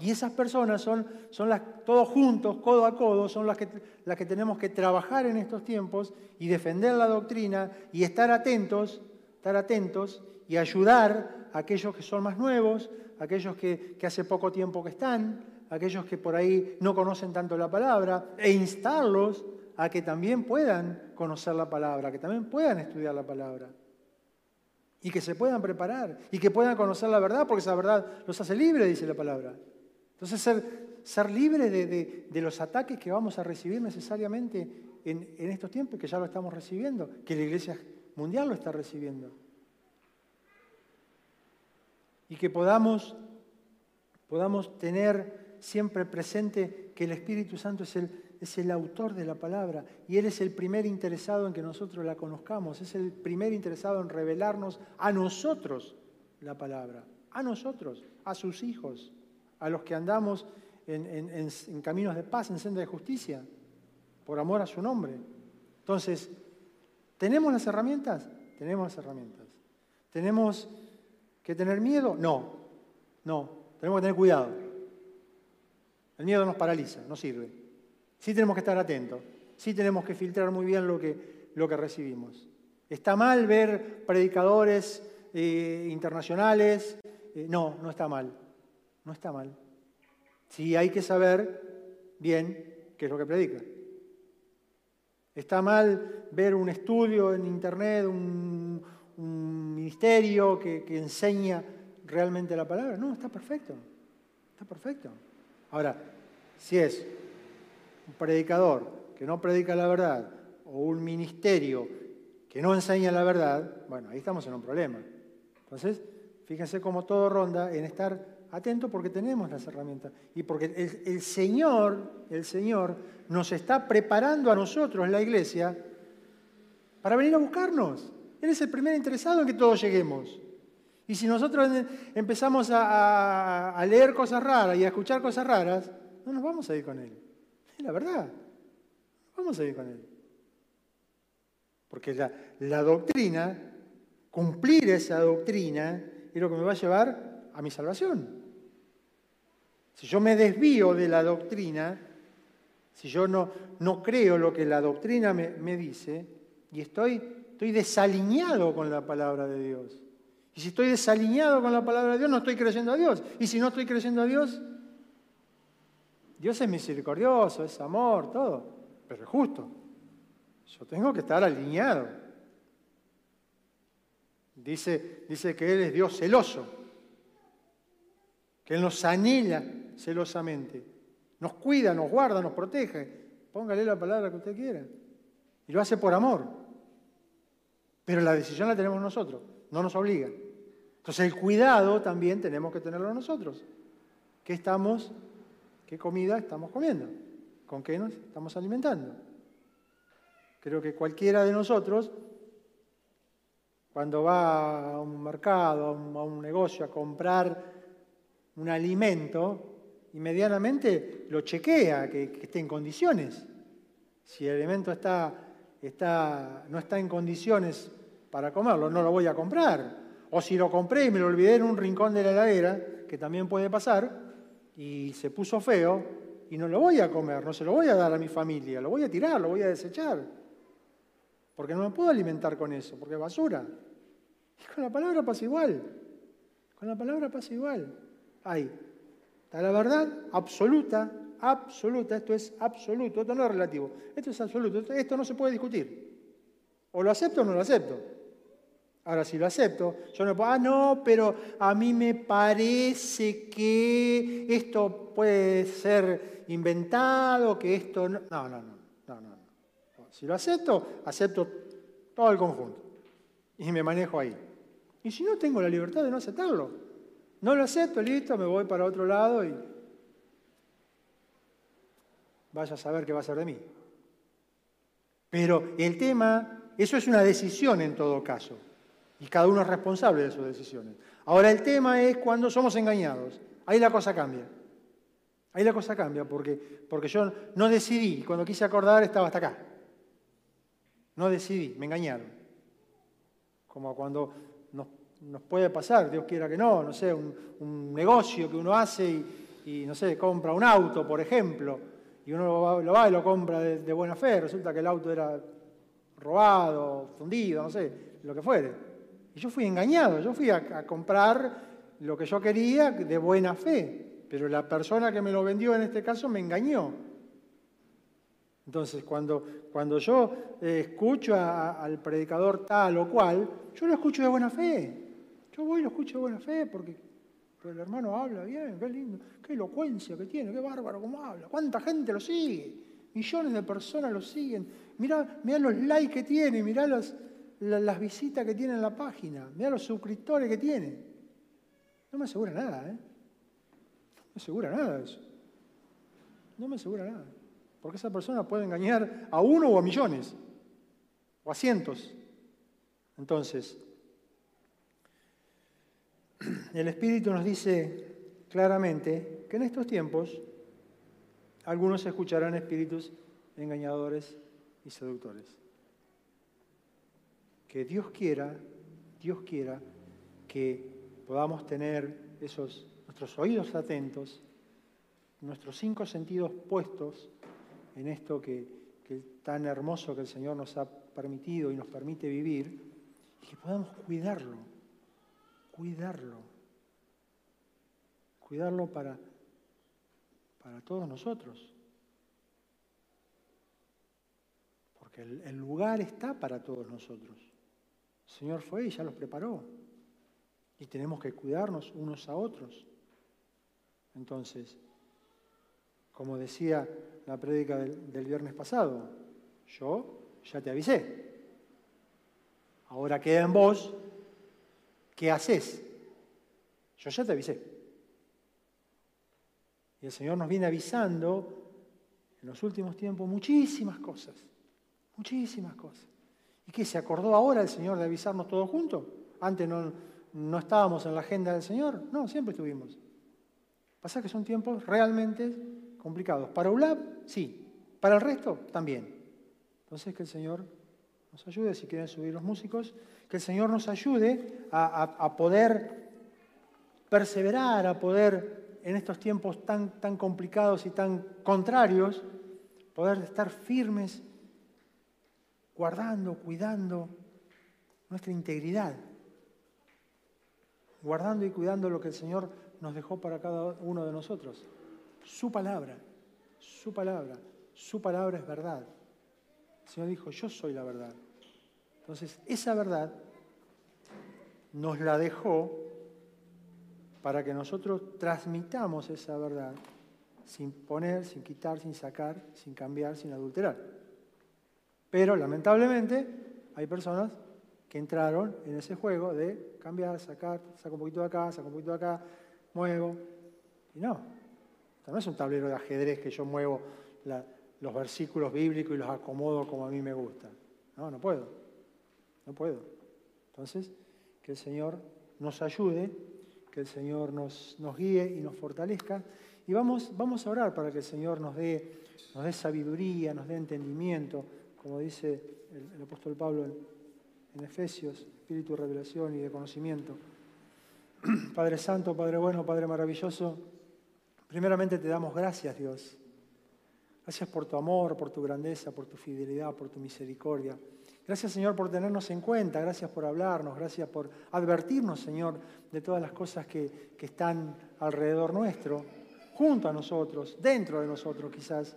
Y esas personas son, son las, todos juntos, codo a codo, son las que, las que tenemos que trabajar en estos tiempos y defender la doctrina y estar atentos, estar atentos y ayudar a aquellos que son más nuevos, aquellos que, que hace poco tiempo que están, aquellos que por ahí no conocen tanto la palabra, e instarlos a que también puedan conocer la palabra, que también puedan estudiar la palabra y que se puedan preparar y que puedan conocer la verdad, porque esa verdad los hace libres, dice la palabra. Entonces, ser, ser libres de, los ataques que vamos a recibir necesariamente en, en estos tiempos, que ya lo estamos recibiendo, que la Iglesia Mundial lo está recibiendo. Y que podamos, podamos tener siempre presente que el Espíritu Santo es el es el autor de la palabra y Él es el primer interesado en que nosotros la conozcamos, es el primer interesado en revelarnos a nosotros la palabra, a nosotros, a sus hijos, a los que andamos en, caminos de paz, en senda de justicia, por amor a su nombre. Entonces, ¿tenemos las herramientas? Tenemos las herramientas. ¿Tenemos que tener miedo? No, no, tenemos que tener cuidado. El miedo nos paraliza, no sirve. Sí tenemos que estar atentos, sí tenemos que filtrar muy bien lo que, lo que recibimos. ¿Está mal ver predicadores eh, internacionales? Eh, no, no está mal. No está mal. Sí hay que saber bien qué es lo que predica. ¿Está mal ver un estudio en internet, un, ministerio que, que enseña realmente la palabra? No, está perfecto. Está perfecto. Ahora, si es un predicador que no predica la verdad o un ministerio que no enseña la verdad, bueno, ahí estamos en un problema. Entonces, fíjense cómo todo ronda en estar atento porque tenemos las herramientas y porque el, Señor, el Señor nos está preparando a nosotros, la iglesia, para venir a buscarnos. Él es el primer interesado en que todos lleguemos. Y si nosotros empezamos a, leer cosas raras y a escuchar cosas raras, no nos vamos a ir con Él la verdad. Vamos a ir con él. Porque la, doctrina, cumplir esa doctrina, es lo que me va a llevar a mi salvación. Si yo me desvío de la doctrina, si yo no, no creo lo que la doctrina me, me dice, y estoy, estoy desalineado con la palabra de Dios. Y si estoy desalineado con la palabra de Dios, no estoy creyendo a Dios. Y si no estoy creyendo a Dios, Dios es misericordioso, es amor, todo, pero es justo. Yo tengo que estar alineado. Dice, dice que Él es Dios celoso, que Él nos anhela celosamente, nos cuida, nos guarda, nos protege. Póngale la palabra que usted quiera. Y lo hace por amor. Pero la decisión la tenemos nosotros, no nos obliga. Entonces el cuidado también tenemos que tenerlo nosotros. ¿Qué estamos ¿Qué comida estamos comiendo? ¿Con qué nos estamos alimentando? Creo que cualquiera de nosotros, cuando va a un mercado, a un, negocio a comprar un alimento, inmediatamente lo chequea, que, esté en condiciones. Si el alimento está, está, no está en condiciones para comerlo, no lo voy a comprar. O si lo compré y me lo olvidé en un rincón de la heladera, que también puede pasar, y se puso feo y no lo voy a comer, no se lo voy a dar a mi familia, lo voy a tirar, lo voy a desechar. Porque no me puedo alimentar con eso, porque es basura. Y con la palabra pasa igual. Con la palabra pasa igual. Ahí está la verdad absoluta, absoluta, esto es absoluto, esto no es relativo, esto es absoluto, esto no se puede discutir. O lo acepto o no lo acepto. Ahora, si lo acepto, yo no puedo, ah, no, pero a mí me parece que esto puede ser inventado, que esto no. No, no, no, no, no. Si lo acepto, acepto todo el conjunto. Y me manejo ahí. Y si no, tengo la libertad de no aceptarlo. No lo acepto, listo, me voy para otro lado y vaya a saber qué va a ser de mí. Pero el tema, eso es una decisión en todo caso. Y cada uno es responsable de sus decisiones. Ahora el tema es cuando somos engañados. Ahí la cosa cambia. Ahí la cosa cambia porque, porque yo no decidí. Cuando quise acordar estaba hasta acá. No decidí, me engañaron. Como cuando nos, puede pasar, Dios quiera que no, no sé, un, negocio que uno hace y, no sé, compra un auto, por ejemplo, y uno lo va, y lo compra de, de buena fe, resulta que el auto era robado, fundido, no sé, lo que fuere. Y yo fui engañado, yo fui a, comprar lo que yo quería de buena fe, pero la persona que me lo vendió en este caso me engañó. Entonces, cuando, cuando yo eh, escucho al predicador tal o cual, yo lo escucho de buena fe. Yo voy y lo escucho de buena fe porque el hermano habla bien, qué lindo, qué elocuencia que tiene, qué bárbaro cómo habla, cuánta gente lo sigue, millones de personas lo siguen. Mirá, mirá los likes que tiene, mirá los, las visitas que tiene en la página, mira los suscriptores que tiene. No me asegura nada, ¿eh? No me asegura nada eso. No me asegura nada. Porque esa persona puede engañar a uno o a millones, o a cientos. Entonces, el Espíritu nos dice claramente que en estos tiempos algunos escucharán espíritus engañadores y seductores. Que Dios quiera, Dios quiera que podamos tener esos nuestros oídos atentos, nuestros cinco sentidos puestos en esto que, tan hermoso que el Señor nos ha permitido y nos permite vivir, y que podamos cuidarlo, cuidarlo, cuidarlo para, para todos nosotros. Porque el lugar está para todos nosotros. El Señor fue y ya los preparó. Y tenemos que cuidarnos unos a otros. Entonces, como decía la prédica del, viernes pasado, yo ya te avisé. Ahora queda en vos qué haces. Yo ya te avisé. Y el Señor nos viene avisando en los últimos tiempos muchísimas cosas, muchísimas cosas. ¿Y qué? ¿Se acordó ahora el Señor de avisarnos todos juntos? Antes no, no estábamos en la agenda del Señor. No, siempre estuvimos. Pasa que son tiempos realmente complicados. Para ULAB, sí. Para el resto, también. Entonces, que el Señor nos ayude, si quieren subir los músicos, que el Señor nos ayude a, poder perseverar, a poder, en estos tiempos tan, tan complicados y tan contrarios, poder estar firmes guardando, cuidando nuestra integridad, guardando y cuidando lo que el Señor nos dejó para cada uno de nosotros. Su palabra, su palabra, su palabra es verdad. El Señor dijo, yo soy la verdad. Entonces, esa verdad nos la dejó para que nosotros transmitamos esa verdad sin poner, sin quitar, sin sacar, sin cambiar, sin adulterar. Pero lamentablemente hay personas que entraron en ese juego de cambiar, sacar, saco un poquito de acá, saco un poquito de acá, muevo. Y no, no es un tablero de ajedrez que yo muevo los versículos bíblicos y los acomodo como a mí me gusta. No, no puedo. No puedo. Entonces, que el Señor nos ayude, que el Señor nos, nos guíe y nos fortalezca. Y vamos, vamos a orar para que el Señor nos dé, nos dé sabiduría, nos dé entendimiento como dice el, apóstol Pablo en, Efesios, espíritu de revelación y de conocimiento. Padre Santo, Padre bueno, Padre maravilloso, primeramente te damos gracias, Dios. Gracias por tu amor, por tu grandeza, por tu fidelidad, por tu misericordia. Gracias Señor por tenernos en cuenta, gracias por hablarnos, gracias por advertirnos Señor de todas las cosas que, que están alrededor nuestro, junto a nosotros, dentro de nosotros quizás,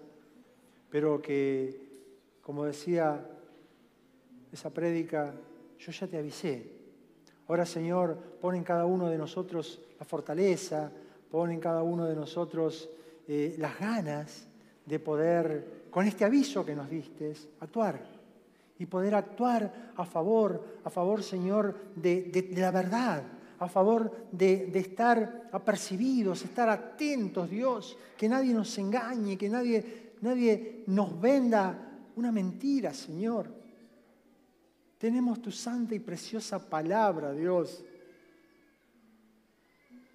pero que, como decía esa prédica, yo ya te avisé. Ahora Señor, pon en cada uno de nosotros la fortaleza, pon en cada uno de nosotros eh, las ganas de poder, con este aviso que nos diste, actuar y poder actuar a favor, a favor, Señor, de, la verdad, a favor de, de, estar apercibidos, estar atentos, Dios, que nadie nos engañe, que nadie, nadie nos venda una mentira, Señor. Tenemos tu santa y preciosa palabra, Dios.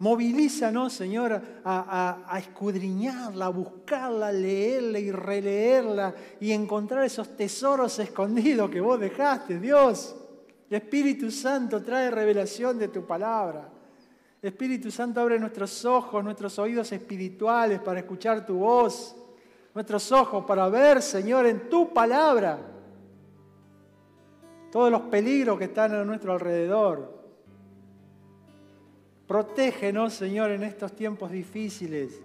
Movilízanos, Señor, a, escudriñarla, a buscarla, a leerla y releerla y encontrar esos tesoros escondidos que vos dejaste, Dios. Espíritu Santo trae revelación de tu palabra. Espíritu Santo abre nuestros ojos, nuestros oídos espirituales para escuchar tu voz, nuestros ojos para ver, Señor, en tu palabra todos los peligros que están a nuestro alrededor. Protégenos, Señor, en estos tiempos difíciles.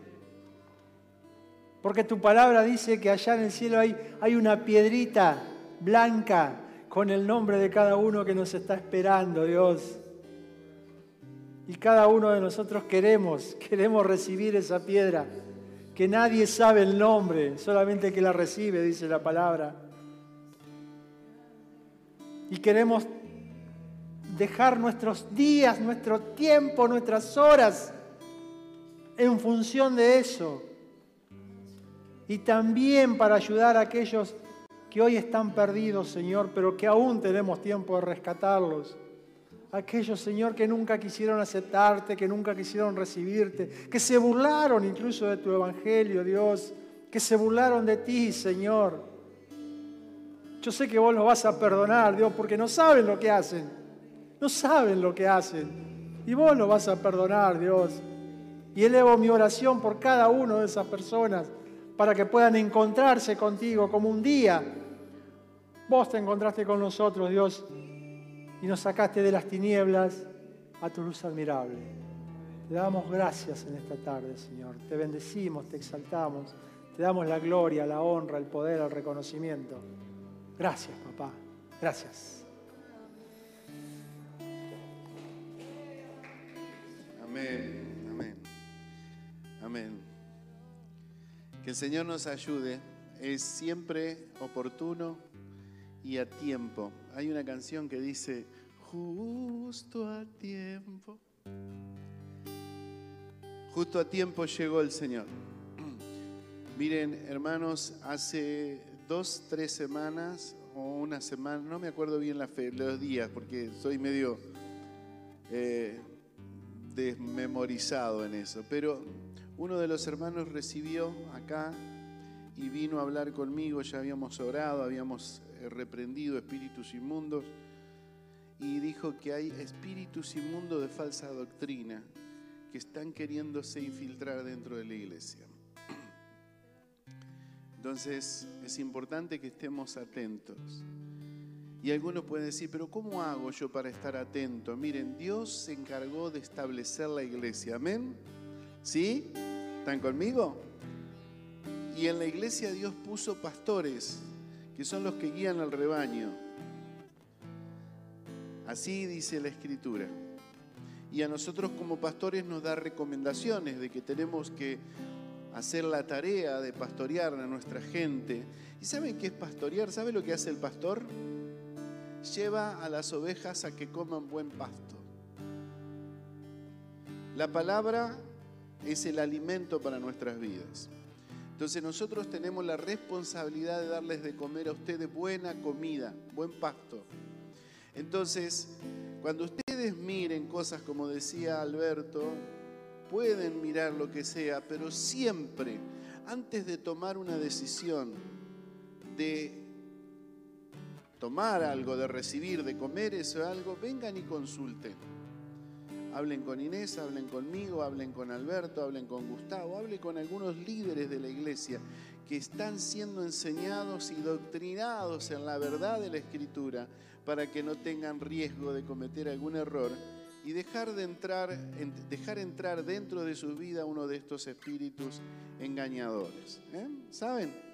Porque tu palabra dice que allá en el cielo hay, hay una piedrita blanca con el nombre de cada uno que nos está esperando, Dios. Y cada uno de nosotros queremos, queremos recibir esa piedra, que nadie sabe el nombre, solamente que la recibe, dice la palabra. Y queremos dejar nuestros días, nuestro tiempo, nuestras horas en función de eso. Y también para ayudar a aquellos que hoy están perdidos, Señor, pero que aún tenemos tiempo de rescatarlos. Aquellos, Señor, que nunca quisieron aceptarte, que nunca quisieron recibirte, que se burlaron incluso de tu evangelio, Dios, que se burlaron de ti, Señor. Yo sé que vos los vas a perdonar, Dios, porque no saben lo que hacen. No saben lo que hacen. Y vos lo vas a perdonar, Dios. Y elevo mi oración por cada uno de esas personas para que puedan encontrarse contigo como un día. Vos te encontraste con nosotros, Dios, y nos sacaste de las tinieblas a tu luz admirable. Te damos gracias en esta tarde, Señor. Te bendecimos, te exaltamos. Te damos la gloria, la honra, el poder, el reconocimiento. Gracias, papá. Gracias. Amén, amén, amén. Que el Señor nos ayude. Es siempre oportuno y a tiempo. Hay una canción que dice, justo a tiempo. Justo a tiempo llegó el Señor. Miren, hermanos, hace dos, tres semanas o una semana, no me acuerdo bien la fe, los días, porque soy medio eh, desmemorizado en eso, pero uno de los hermanos recibió acá y vino a hablar conmigo, ya habíamos orado, habíamos eh, reprendido espíritus inmundos y dijo que hay espíritus inmundos de falsa doctrina que están queriéndose infiltrar dentro de la iglesia. Entonces es importante que estemos atentos. Y algunos pueden decir, pero ¿cómo hago yo para estar atento? Miren, Dios se encargó de establecer la iglesia. Amén. ¿Sí? ¿Están conmigo? Y en la iglesia Dios puso pastores, que son los que guían al rebaño. Así dice la escritura. Y a nosotros como pastores nos da recomendaciones de que tenemos que hacer la tarea de pastorear a nuestra gente. ¿Y saben qué es pastorear? ¿Sabe lo que hace el pastor? Lleva a las ovejas a que coman buen pasto. La palabra es el alimento para nuestras vidas. Entonces nosotros tenemos la responsabilidad de darles de comer a ustedes buena comida, buen pasto. Entonces, cuando ustedes miren cosas como decía Alberto, pueden mirar lo que sea, pero siempre, antes de tomar una decisión de tomar algo, de recibir, de comer eso algo, vengan y consulten. Hablen con Inés, hablen conmigo, hablen con Alberto, hablen con Gustavo, hablen con algunos líderes de la iglesia que están siendo enseñados y doctrinados en la verdad de la Escritura para que no tengan riesgo de cometer algún error y dejar de entrar, dejar entrar dentro de su vida uno de estos espíritus engañadores. ¿eh? ¿Saben?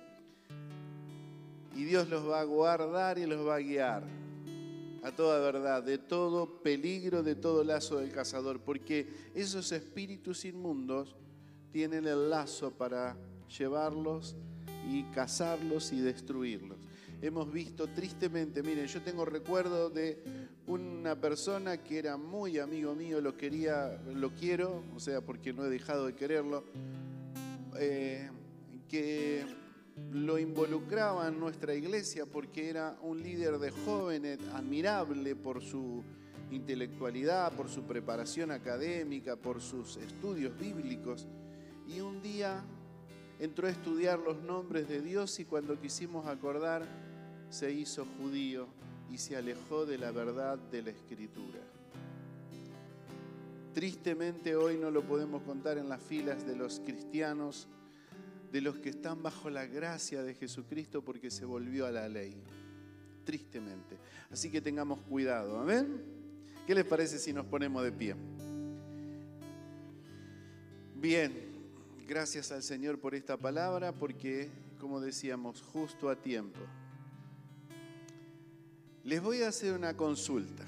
Y Dios los va a guardar y los va a guiar a toda verdad, de todo peligro, de todo lazo del cazador, porque esos espíritus inmundos tienen el lazo para llevarlos y cazarlos y destruirlos. Hemos visto tristemente, miren, yo tengo recuerdo de una persona que era muy amigo mío, lo quería, lo quiero, o sea, porque no he dejado de quererlo, eh, que lo involucraba en nuestra iglesia porque era un líder de jóvenes admirable por su intelectualidad, por su preparación académica, por sus estudios bíblicos. Y un día entró a estudiar los nombres de Dios y cuando quisimos acordar se hizo judío y se alejó de la verdad de la escritura. Tristemente hoy no lo podemos contar en las filas de los cristianos de los que están bajo la gracia de Jesucristo porque se volvió a la ley. Tristemente. Así que tengamos cuidado. Amén. ¿Qué les parece si nos ponemos de pie? Bien, gracias al Señor por esta palabra porque, como decíamos, justo a tiempo. Les voy a hacer una consulta.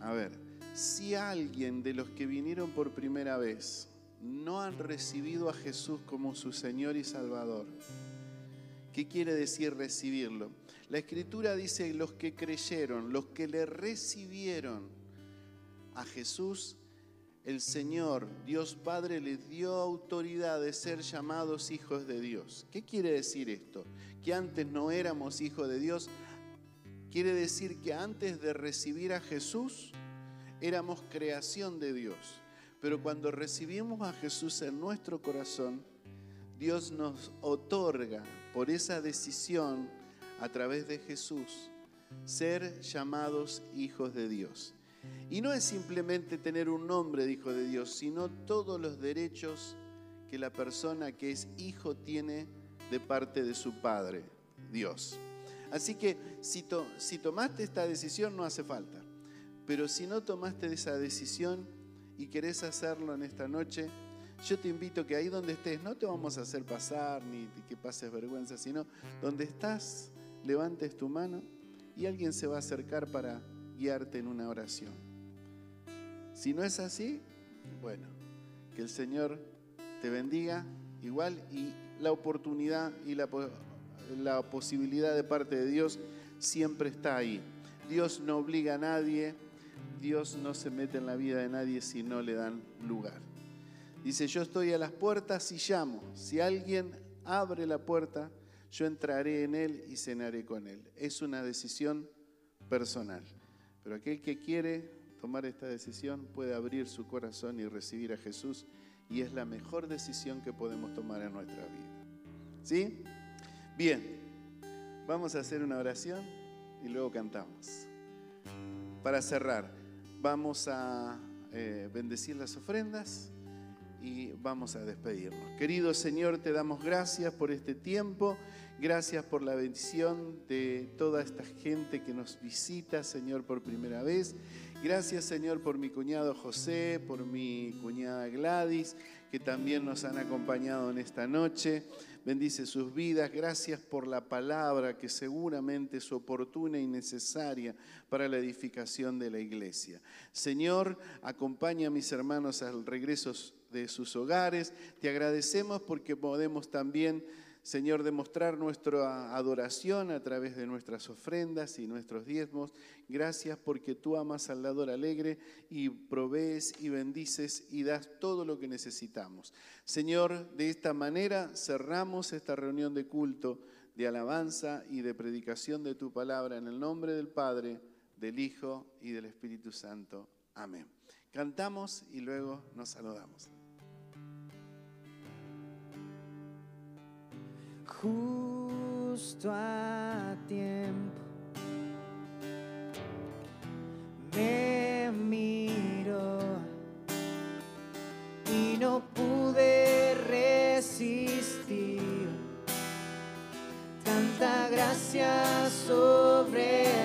A ver, si alguien de los que vinieron por primera vez no han recibido a Jesús como su Señor y Salvador. ¿Qué quiere decir recibirlo? La Escritura dice los que creyeron, los que le recibieron a Jesús, el Señor, Dios Padre, les dio autoridad de ser llamados hijos de Dios. ¿Qué quiere decir esto? Que antes no éramos hijos de Dios. Quiere decir que antes de recibir a Jesús éramos creación de Dios. Pero cuando recibimos a Jesús en nuestro corazón, Dios nos otorga por esa decisión a través de Jesús ser llamados hijos de Dios. Y no es simplemente tener un nombre de hijo de Dios, sino todos los derechos que la persona que es hijo tiene de parte de su Padre, Dios. Así que si, tomaste esta decisión no hace falta, pero si no tomaste esa decisión, y querés hacerlo en esta noche, yo te invito que ahí donde estés, no te vamos a hacer pasar ni que pases vergüenza, sino donde estás, levantes tu mano y alguien se va a acercar para guiarte en una oración. Si no es así, bueno, que el Señor te bendiga igual y la oportunidad y la, la posibilidad de parte de Dios siempre está ahí. Dios no obliga a nadie Dios no se mete en la vida de nadie si no le dan lugar. Dice, yo estoy a las puertas y llamo. Si alguien abre la puerta, yo entraré en él y cenaré con él. Es una decisión personal. Pero aquel que quiere tomar esta decisión puede abrir su corazón y recibir a Jesús y es la mejor decisión que podemos tomar en nuestra vida. ¿Sí? Bien, vamos a hacer una oración y luego cantamos. Para cerrar. Vamos a eh, bendecir las ofrendas y vamos a despedirnos. Querido Señor, te damos gracias por este tiempo, gracias por la bendición de toda esta gente que nos visita, Señor, por primera vez. Gracias, Señor, por mi cuñado José, por mi cuñada Gladys, que también nos han acompañado en esta noche bendice sus vidas. Gracias por la palabra que seguramente es oportuna y necesaria para la edificación de la iglesia. Señor, acompaña a mis hermanos al regreso de sus hogares. Te agradecemos porque podemos también Señor, demostrar nuestra adoración a través de nuestras ofrendas y nuestros diezmos. Gracias porque tú amas al dador alegre y provees y bendices y das todo lo que necesitamos. Señor, de esta manera cerramos esta reunión de culto, de alabanza y de predicación de tu palabra en el nombre del Padre, del Hijo y del Espíritu Santo. Amén. Cantamos y luego nos saludamos. justo a tiempo. Me miró y no pude resistir tanta gracia sobre